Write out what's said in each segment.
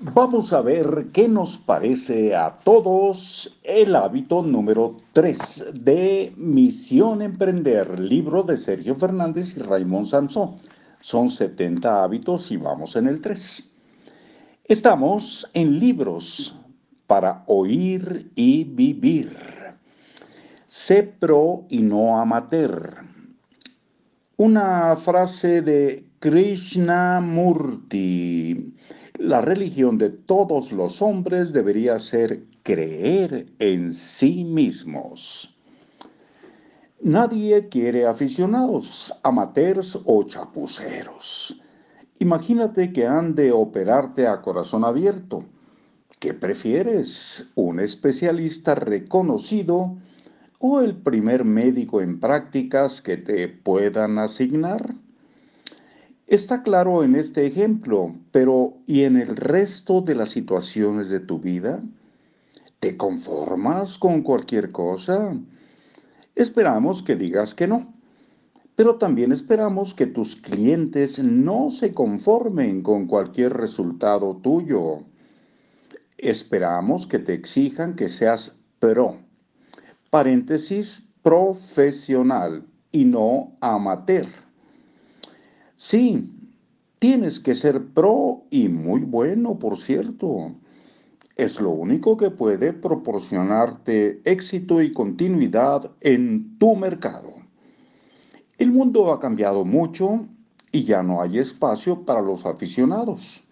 Vamos a ver qué nos parece a todos el hábito número 3 de Misión Emprender, libro de Sergio Fernández y Raymond Samson. Son 70 hábitos y vamos en el 3. Estamos en libros para oír y vivir. Sé pro y no amateur. Una frase de Krishnamurti la religión de todos los hombres debería ser creer en sí mismos. Nadie quiere aficionados, amateurs o chapuceros. Imagínate que han de operarte a corazón abierto. ¿Qué prefieres? ¿Un especialista reconocido o el primer médico en prácticas que te puedan asignar? Está claro en este ejemplo, pero ¿y en el resto de las situaciones de tu vida? ¿Te conformas con cualquier cosa? Esperamos que digas que no, pero también esperamos que tus clientes no se conformen con cualquier resultado tuyo. Esperamos que te exijan que seas pro, paréntesis, profesional y no amateur Sí, tienes que ser pro y muy bueno, por cierto. Es lo único que puede proporcionarte éxito y continuidad en tu mercado. El mundo ha cambiado mucho y ya no hay espacio para los aficionados.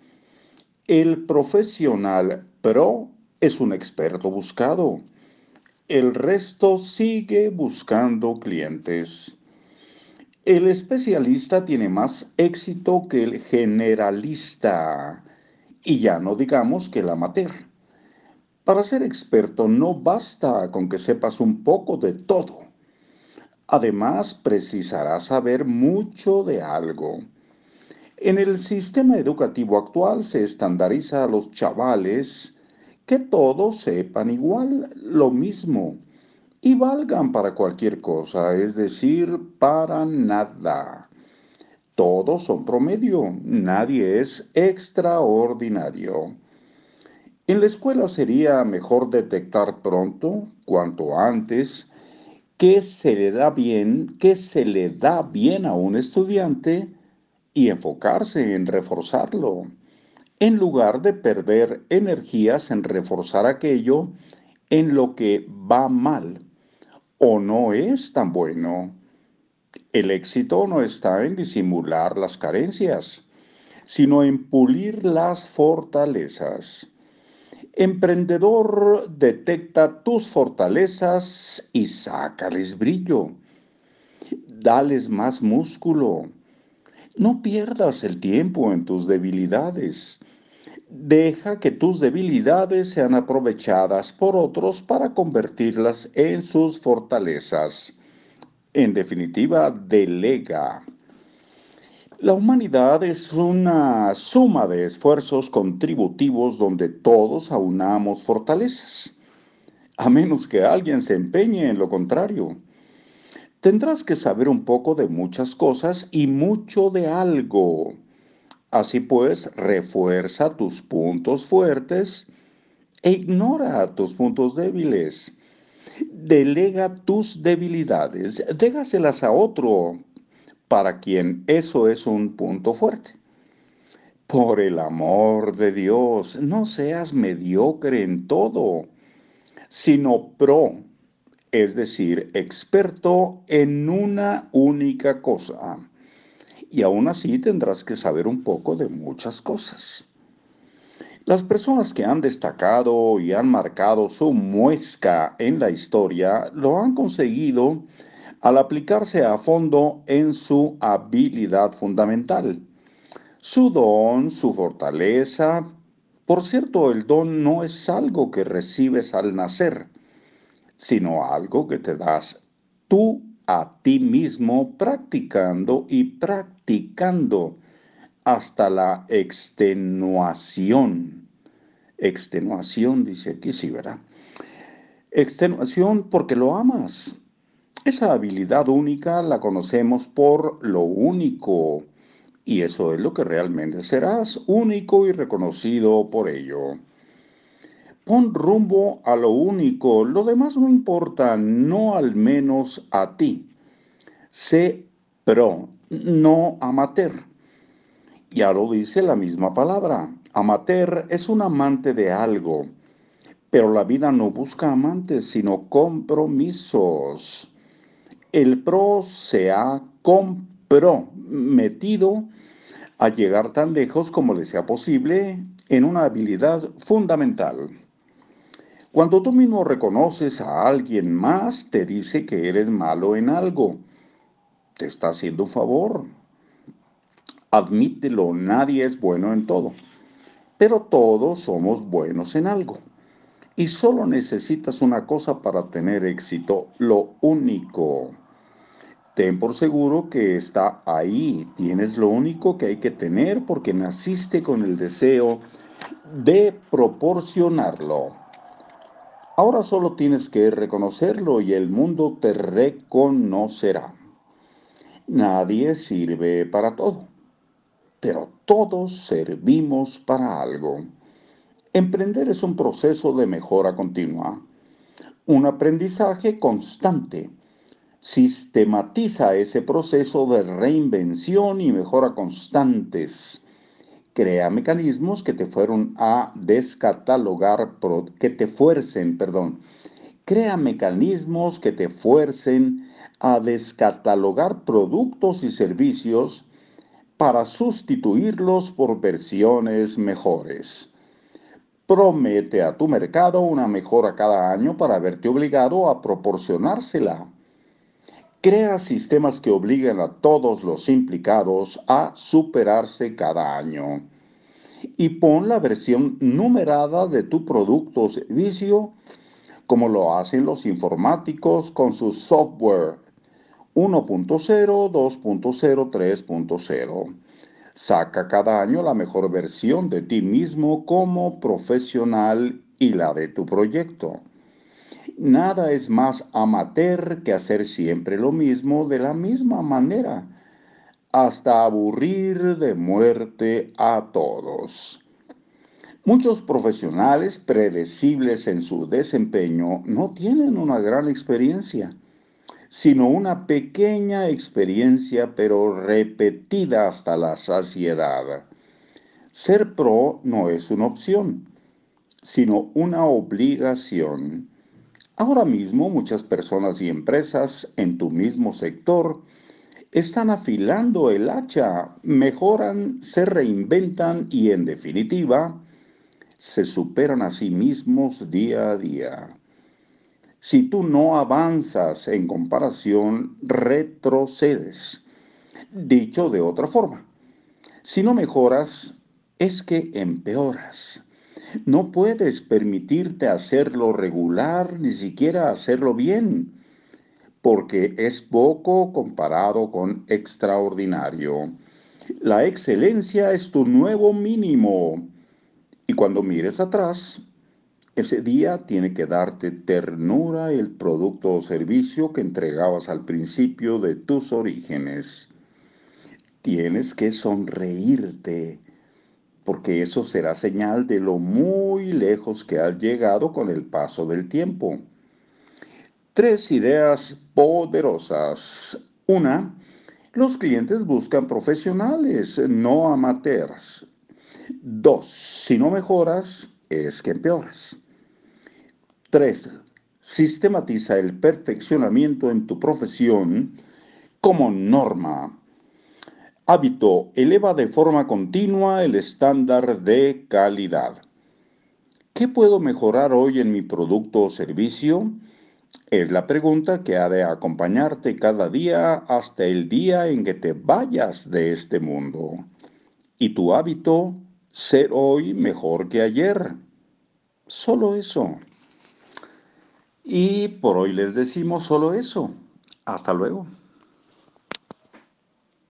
El profesional pro es un experto buscado. El resto sigue buscando clientes. El especialista tiene más éxito que el generalista y ya no digamos que el amateur. Para ser experto no basta con que sepas un poco de todo. Además, precisarás saber mucho de algo. En el sistema educativo actual se estandariza a los chavales que todos sepan igual lo mismo y valgan para cualquier cosa, es decir, para nada. Todos son promedio, nadie es extraordinario. En la escuela sería mejor detectar pronto, cuanto antes, qué se le da bien, qué se le da bien a un estudiante y enfocarse en reforzarlo, en lugar de perder energías en reforzar aquello en lo que va mal o no es tan bueno. El éxito no está en disimular las carencias, sino en pulir las fortalezas. Emprendedor detecta tus fortalezas y sácales brillo. Dales más músculo. No pierdas el tiempo en tus debilidades. Deja que tus debilidades sean aprovechadas por otros para convertirlas en sus fortalezas. En definitiva, delega. La humanidad es una suma de esfuerzos contributivos donde todos aunamos fortalezas, a menos que alguien se empeñe en lo contrario. Tendrás que saber un poco de muchas cosas y mucho de algo. Así pues, refuerza tus puntos fuertes e ignora tus puntos débiles. Delega tus debilidades, dégaselas a otro para quien eso es un punto fuerte. Por el amor de Dios, no seas mediocre en todo, sino pro, es decir, experto en una única cosa y aún así tendrás que saber un poco de muchas cosas. Las personas que han destacado y han marcado su muesca en la historia lo han conseguido al aplicarse a fondo en su habilidad fundamental, su don, su fortaleza. Por cierto, el don no es algo que recibes al nacer, sino algo que te das tú a ti mismo practicando y practicando hasta la extenuación. Extenuación, dice aquí, sí, ¿verdad? Extenuación porque lo amas. Esa habilidad única la conocemos por lo único Y eso es lo que realmente serás, único y reconocido por ello. Pon rumbo a lo único, lo demás no importa, no al menos a ti. Sé pro, no amateur. Ya lo dice la misma palabra. Amateur es un amante de algo, pero la vida no busca amantes, sino compromisos. El pro se ha comprometido a llegar tan lejos como le sea posible en una habilidad fundamental. Cuando tú mismo reconoces a alguien más, te dice que eres malo en algo. Te está haciendo un favor. Admítelo, nadie es bueno en todo. Pero todos somos buenos en algo. Y solo necesitas una cosa para tener éxito, lo único. Ten por seguro que está ahí. Tienes lo único que hay que tener porque naciste con el deseo de proporcionarlo. Ahora solo tienes que reconocerlo y el mundo te reconocerá. Nadie sirve para todo, pero todos servimos para algo. Emprender es un proceso de mejora continua, un aprendizaje constante. Sistematiza ese proceso de reinvención y mejora constantes crea mecanismos que te fueron a descatalogar, que te fuercen, perdón, crea mecanismos que te fuercen a descatalogar productos y servicios para sustituirlos por versiones mejores. Promete a tu mercado una mejora cada año para verte obligado a proporcionársela. Crea sistemas que obliguen a todos los implicados a superarse cada año. Y pon la versión numerada de tu producto o servicio como lo hacen los informáticos con su software 1.0, 2.0, 3.0. Saca cada año la mejor versión de ti mismo como profesional y la de tu proyecto. Nada es más amateur que hacer siempre lo mismo de la misma manera, hasta aburrir de muerte a todos. Muchos profesionales predecibles en su desempeño no tienen una gran experiencia, sino una pequeña experiencia pero repetida hasta la saciedad. Ser pro no es una opción, sino una obligación Ahora mismo muchas personas y empresas en tu mismo sector están afilando el hacha, mejoran, se reinventan y en definitiva se superan a sí mismos día a día. Si tú no avanzas en comparación, retrocedes. Dicho de otra forma, si no mejoras, es que empeoras. No puedes permitirte hacerlo regular, ni siquiera hacerlo bien, porque es poco comparado con extraordinario. La excelencia es tu nuevo mínimo. Y cuando mires atrás, ese día tiene que darte ternura el producto o servicio que entregabas al principio de tus orígenes. Tienes que sonreírte porque eso será señal de lo muy lejos que has llegado con el paso del tiempo. Tres ideas poderosas. Una, los clientes buscan profesionales, no amateurs. Dos, si no mejoras, es que empeoras. Tres, sistematiza el perfeccionamiento en tu profesión como norma Hábito eleva de forma continua el estándar de calidad. ¿Qué puedo mejorar hoy en mi producto o servicio? Es la pregunta que ha de acompañarte cada día hasta el día en que te vayas de este mundo. Y tu hábito, ser hoy mejor que ayer. Solo eso. Y por hoy les decimos solo eso. Hasta luego.